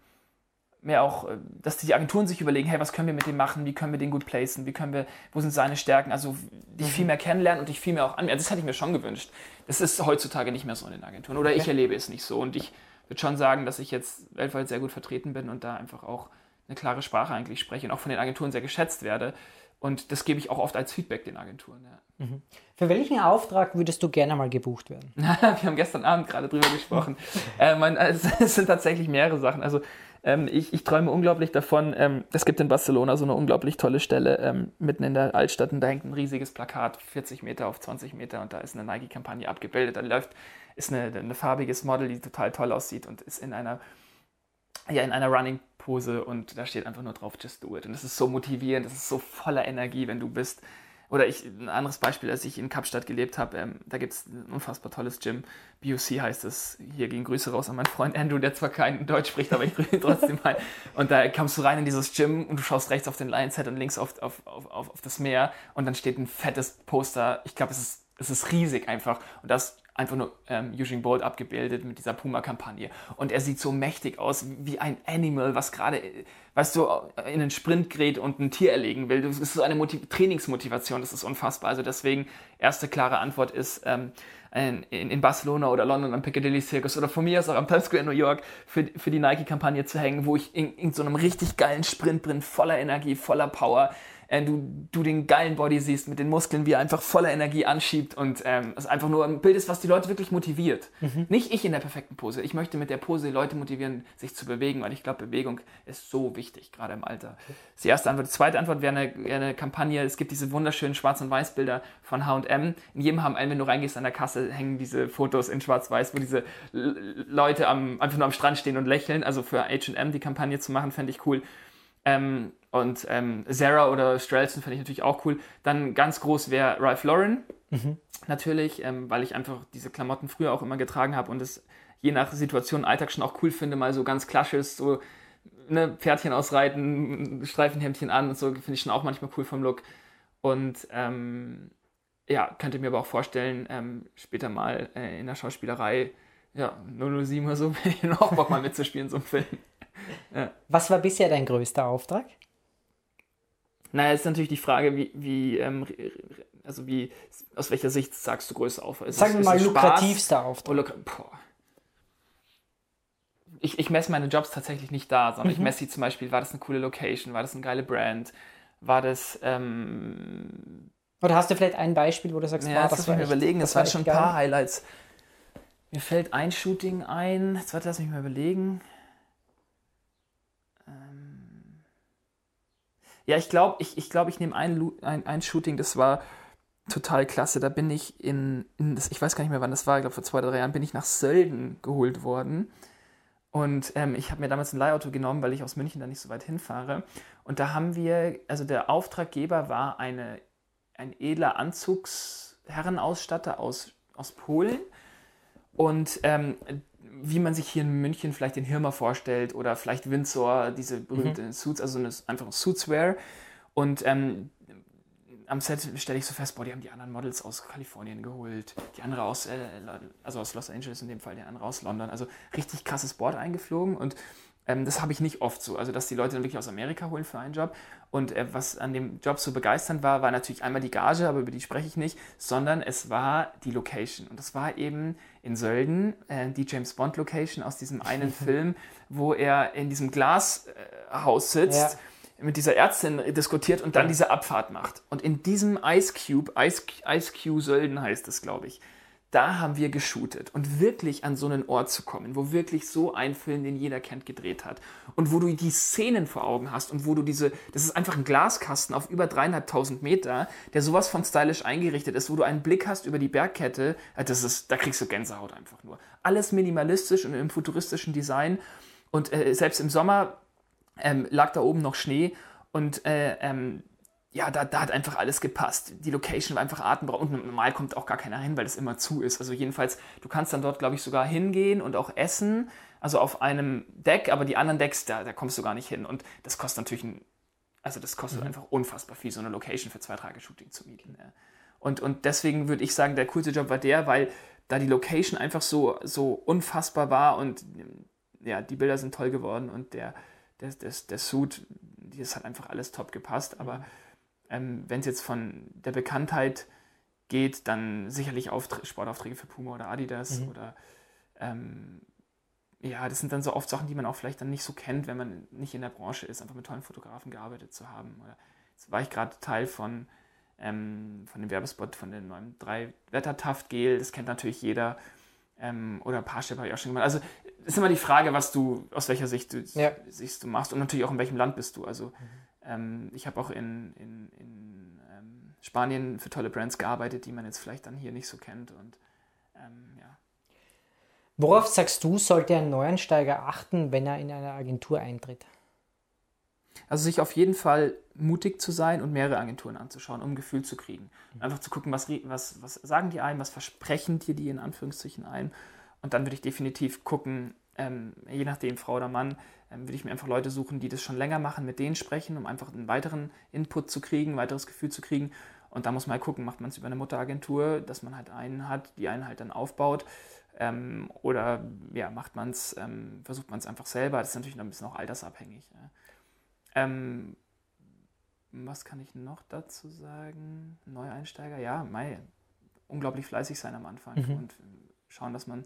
mehr auch, äh, dass die Agenturen sich überlegen, hey, was können wir mit dem machen, wie können wir den gut placen, wie können wir, wo sind seine Stärken, also dich viel mhm. mehr kennenlernen und dich viel mehr auch an. Das hätte ich mir schon gewünscht. Das ist heutzutage nicht mehr so in den Agenturen oder okay. ich erlebe es nicht so und ich würde schon sagen, dass ich jetzt weltweit sehr gut vertreten bin und da einfach auch eine klare Sprache eigentlich spreche und auch von den Agenturen sehr geschätzt werde. Und das gebe ich auch oft als Feedback den Agenturen. Ja. Mhm. Für welchen Auftrag würdest du gerne mal gebucht werden? Wir haben gestern Abend gerade drüber gesprochen. äh, man, es, es, sind tatsächlich mehrere Sachen. Also ähm, ich, ich, träume unglaublich davon. Ähm, es gibt in Barcelona so eine unglaublich tolle Stelle ähm, mitten in der Altstadt und da hängt ein riesiges Plakat, 40 Meter auf 20 Meter und da ist eine Nike-Kampagne abgebildet. Da läuft, ist eine, eine farbiges Model, die total toll aussieht und ist in einer ja, in einer Running Pose und da steht einfach nur drauf, just do it. Und das ist so motivierend, das ist so voller Energie, wenn du bist. Oder ich, ein anderes Beispiel, als ich in Kapstadt gelebt habe, ähm, da gibt es ein unfassbar tolles Gym. BUC heißt es. Hier gehen Grüße raus an meinen Freund Andrew, der zwar kein Deutsch spricht, aber ich grüße ihn trotzdem mal. Und da kommst du rein in dieses Gym und du schaust rechts auf den Lionshead und links auf, auf, auf, auf das Meer und dann steht ein fettes Poster. Ich glaube, es ist, es ist riesig einfach. Und das einfach nur ähm, Eugene Bolt abgebildet mit dieser Puma-Kampagne. Und er sieht so mächtig aus, wie ein Animal, was gerade, weißt du, in einen Sprint gerät und ein Tier erlegen will. Das ist so eine Motiv Trainingsmotivation, das ist unfassbar. Also deswegen, erste klare Antwort ist, ähm, in, in, Barcelona oder London am Piccadilly Circus oder von mir aus auch am Times Square in New York für, für die Nike-Kampagne zu hängen, wo ich in, in so einem richtig geilen Sprint bin, voller Energie, voller Power, äh, du, du den geilen Body siehst mit den Muskeln, wie er einfach voller Energie anschiebt und ähm, es einfach nur ein Bild ist, was die Leute wirklich motiviert. Mhm. Nicht ich in der perfekten Pose. Ich möchte mit der Pose die Leute motivieren, sich zu bewegen, weil ich glaube, Bewegung ist so wichtig, gerade im Alter. Das ist die erste Antwort. Die zweite Antwort wäre eine, wäre eine Kampagne. Es gibt diese wunderschönen Schwarz- und Weiß-Bilder von H&M. In jedem H&M, wenn du reingehst an der Kasse, hängen diese Fotos in Schwarz-Weiß, wo diese Leute am, einfach nur am Strand stehen und lächeln. Also für H&M die Kampagne zu machen, fände ich cool. Ähm, und ähm, Sarah oder Strelson finde ich natürlich auch cool. Dann ganz groß wäre Ralph Lauren. Mhm. Natürlich, ähm, weil ich einfach diese Klamotten früher auch immer getragen habe und es je nach Situation Alltag schon auch cool finde, mal so ganz klassisch, so ne, Pferdchen ausreiten, Streifenhemdchen an und so, finde ich schon auch manchmal cool vom Look. Und ähm, ja, könnte mir aber auch vorstellen, ähm, später mal äh, in der Schauspielerei, ja, 007 oder so, auch Bock mal mitzuspielen, so einem Film. Ja. Was war bisher dein größter Auftrag? Naja, ist natürlich die Frage, wie, wie ähm, also wie, aus welcher Sicht sagst du größter Auftrag? Sagen wir mal lukrativster Auftrag. Luk ich, ich messe meine Jobs tatsächlich nicht da, sondern mhm. ich messe sie zum Beispiel, war das eine coole Location, war das eine geile Brand, war das... Ähm, Oder hast du vielleicht ein Beispiel, wo du sagst, ja, wow, das, das war mir überlegen, das, das waren schon ein paar Highlights. Mir fällt ein Shooting ein, jetzt warte, lass mich mal überlegen. Ja, ich glaube, ich, ich, glaub, ich nehme ein, ein, ein Shooting, das war total klasse. Da bin ich in, in das, ich weiß gar nicht mehr, wann das war, ich glaube vor zwei drei Jahren, bin ich nach Sölden geholt worden. Und ähm, ich habe mir damals ein Leihauto genommen, weil ich aus München da nicht so weit hinfahre. Und da haben wir, also der Auftraggeber war eine, ein edler Anzugsherrenausstatter aus, aus Polen. Und ähm, wie man sich hier in München vielleicht den Hirmer vorstellt oder vielleicht Windsor, diese berühmten mhm. Suits, also eine, einfach ein Suitswear. Und ähm, am Set stelle ich so fest, boah, die haben die anderen Models aus Kalifornien geholt, die andere aus, äh, also aus Los Angeles in dem Fall, die andere aus London. Also richtig krasses Board eingeflogen und ähm, das habe ich nicht oft so. Also, dass die Leute dann wirklich aus Amerika holen für einen Job. Und äh, was an dem Job so begeisternd war, war natürlich einmal die Gage, aber über die spreche ich nicht, sondern es war die Location. Und das war eben in Sölden, äh, die James Bond Location aus diesem einen Film, wo er in diesem Glashaus sitzt. Ja mit dieser Ärztin diskutiert und dann diese Abfahrt macht. Und in diesem Ice Cube, Ice, Ice Cube Sölden heißt es, glaube ich, da haben wir geshootet. Und wirklich an so einen Ort zu kommen, wo wirklich so ein Film, den jeder kennt, gedreht hat. Und wo du die Szenen vor Augen hast und wo du diese, das ist einfach ein Glaskasten auf über dreieinhalbtausend Meter, der sowas von stylisch eingerichtet ist, wo du einen Blick hast über die Bergkette, äh, das ist, da kriegst du Gänsehaut einfach nur. Alles minimalistisch und im futuristischen Design. Und äh, selbst im Sommer ähm, lag da oben noch Schnee. Und äh, ähm, ja, da, da hat einfach alles gepasst. Die Location war einfach atemberaubend und normal kommt auch gar keiner hin, weil es immer zu ist. Also jedenfalls, du kannst dann dort, glaube ich, sogar hingehen und auch essen, also auf einem Deck, aber die anderen Decks, da, da kommst du gar nicht hin. Und das kostet natürlich ein, also das kostet mhm. einfach unfassbar viel, so eine Location für zwei Tage Shooting zu mieten. Und, und deswegen würde ich sagen, der coolste Job war der, weil da die Location einfach so, so unfassbar war und ja, die Bilder sind toll geworden und der, der, der, der Suit, das hat einfach alles top gepasst. Aber ähm, wenn es jetzt von der Bekanntheit geht, dann sicherlich Auftr Sportaufträge für Puma oder Adidas mhm. oder ähm, ja, das sind dann so oft Sachen, die man auch vielleicht dann nicht so kennt, wenn man nicht in der Branche ist, einfach mit tollen Fotografen gearbeitet zu haben. Oder jetzt war ich gerade Teil von, ähm, von dem Werbespot von dem neuen 3-Wetter-Taft-Gel, das kennt natürlich jeder. Ähm, oder Parship habe ich auch schon gemacht. Also ist immer die Frage, was du, aus welcher Sicht du, ja. Sicht du machst und natürlich auch in welchem Land bist du. Also mhm. Ähm, ich habe auch in, in, in ähm, Spanien für tolle Brands gearbeitet, die man jetzt vielleicht dann hier nicht so kennt. Und ähm, ja. Worauf sagst du, sollte ein Neuansteiger achten, wenn er in eine Agentur eintritt? Also sich auf jeden Fall mutig zu sein und mehrere Agenturen anzuschauen, um ein Gefühl zu kriegen. Mhm. Einfach zu gucken, was, was, was sagen die ein, was versprechen dir die in Anführungszeichen ein und dann würde ich definitiv gucken, ähm, je nachdem, Frau oder Mann, ähm, würde ich mir einfach Leute suchen, die das schon länger machen, mit denen sprechen, um einfach einen weiteren Input zu kriegen, ein weiteres Gefühl zu kriegen. Und da muss man halt gucken, macht man es über eine Mutteragentur, dass man halt einen hat, die einen halt dann aufbaut. Ähm, oder ja, macht man es, ähm, versucht man es einfach selber. Das ist natürlich noch ein bisschen auch altersabhängig. Ja. Ähm, was kann ich noch dazu sagen? Neueinsteiger, ja, mei, unglaublich fleißig sein am Anfang mhm. und schauen, dass man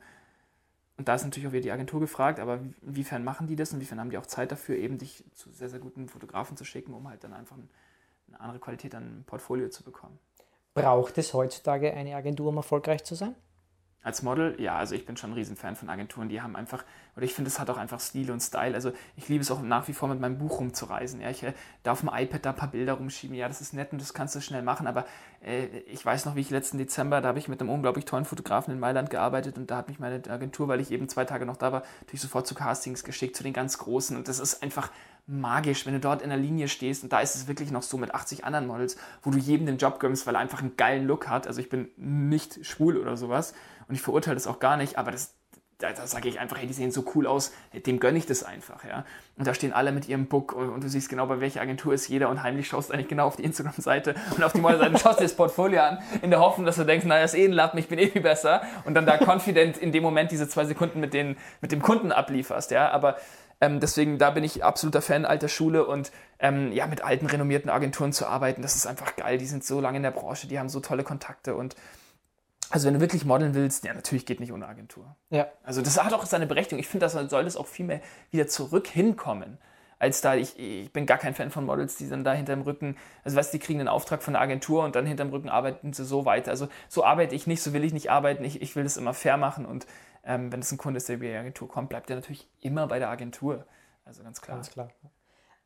und da ist natürlich auch wieder die Agentur gefragt, aber inwiefern machen die das? Inwiefern haben die auch Zeit dafür, eben dich zu sehr, sehr guten Fotografen zu schicken, um halt dann einfach eine andere Qualität an Portfolio zu bekommen? Braucht es heutzutage eine Agentur, um erfolgreich zu sein? Als Model, ja, also ich bin schon ein Riesenfan von Agenturen, die haben einfach, oder ich finde, es hat auch einfach Stil und Style. Also ich liebe es auch nach wie vor mit meinem Buch rumzureisen. Ja, ich äh, darf dem iPad da ein paar Bilder rumschieben, ja, das ist nett und das kannst du schnell machen, aber äh, ich weiß noch, wie ich letzten Dezember, da habe ich mit einem unglaublich tollen Fotografen in Mailand gearbeitet und da hat mich meine Agentur, weil ich eben zwei Tage noch da war, natürlich sofort zu Castings geschickt, zu den ganz Großen und das ist einfach magisch, wenn du dort in der Linie stehst und da ist es wirklich noch so mit 80 anderen Models, wo du jedem den Job gönnst, weil er einfach einen geilen Look hat. Also ich bin nicht schwul oder sowas und ich verurteile das auch gar nicht, aber das, da, da sage ich einfach, hey, die sehen so cool aus, dem gönne ich das einfach, ja. Und da stehen alle mit ihrem Book und du siehst genau, bei welcher Agentur ist jeder und heimlich schaust eigentlich genau auf die Instagram-Seite und auf die Modelseite schaust dir das Portfolio an, in der Hoffnung, dass du denkst, naja, ist eh ein Lappen, ich bin eh viel besser und dann da confident in dem Moment diese zwei Sekunden mit, den, mit dem Kunden ablieferst, ja. Aber ähm, deswegen, da bin ich absoluter Fan alter Schule und ähm, ja, mit alten, renommierten Agenturen zu arbeiten, das ist einfach geil. Die sind so lange in der Branche, die haben so tolle Kontakte und also wenn du wirklich modeln willst, ja, natürlich geht nicht ohne Agentur. Ja. Also das hat auch seine Berechtigung. Ich finde, das soll das auch viel mehr wieder zurück hinkommen. Als da, ich, ich bin gar kein Fan von Models, die dann da hinterm Rücken, also weißt du, die kriegen einen Auftrag von der Agentur und dann hinterm Rücken arbeiten sie so weiter. Also so arbeite ich nicht, so will ich nicht arbeiten. Ich, ich will das immer fair machen und ähm, wenn es ein Kunde ist, der über die Agentur kommt, bleibt er natürlich immer bei der Agentur. Also ganz klar. Ganz klar.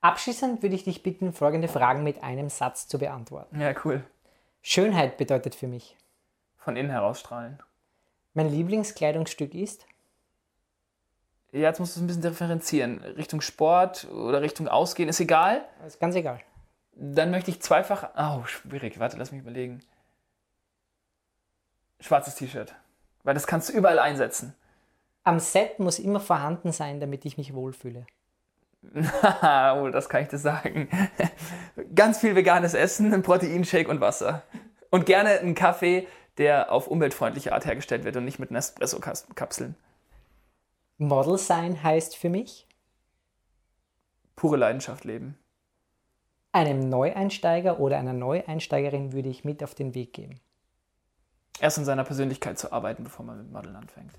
Abschließend würde ich dich bitten, folgende Fragen mit einem Satz zu beantworten. Ja, cool. Schönheit bedeutet für mich von innen heraus strahlen. Mein Lieblingskleidungsstück ist? Ja, jetzt musst du es ein bisschen differenzieren. Richtung Sport oder Richtung Ausgehen, ist egal. Ist ganz egal. Dann möchte ich zweifach. Oh, schwierig. Warte, lass mich überlegen. Schwarzes T-Shirt. Weil das kannst du überall einsetzen. Am Set muss immer vorhanden sein, damit ich mich wohlfühle. oh, das kann ich dir sagen. Ganz viel veganes Essen, ein Proteinshake und Wasser. Und gerne einen Kaffee, der auf umweltfreundliche Art hergestellt wird und nicht mit Nespresso-Kapseln. Model sein heißt für mich? Pure Leidenschaft leben. Einem Neueinsteiger oder einer Neueinsteigerin würde ich mit auf den Weg geben. Erst an seiner Persönlichkeit zu arbeiten, bevor man mit Modeln anfängt.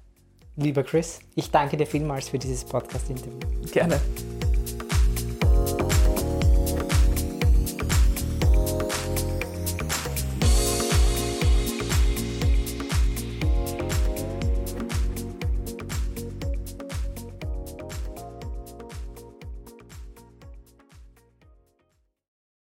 Lieber Chris, ich danke dir vielmals für dieses Podcast-Interview. Gerne.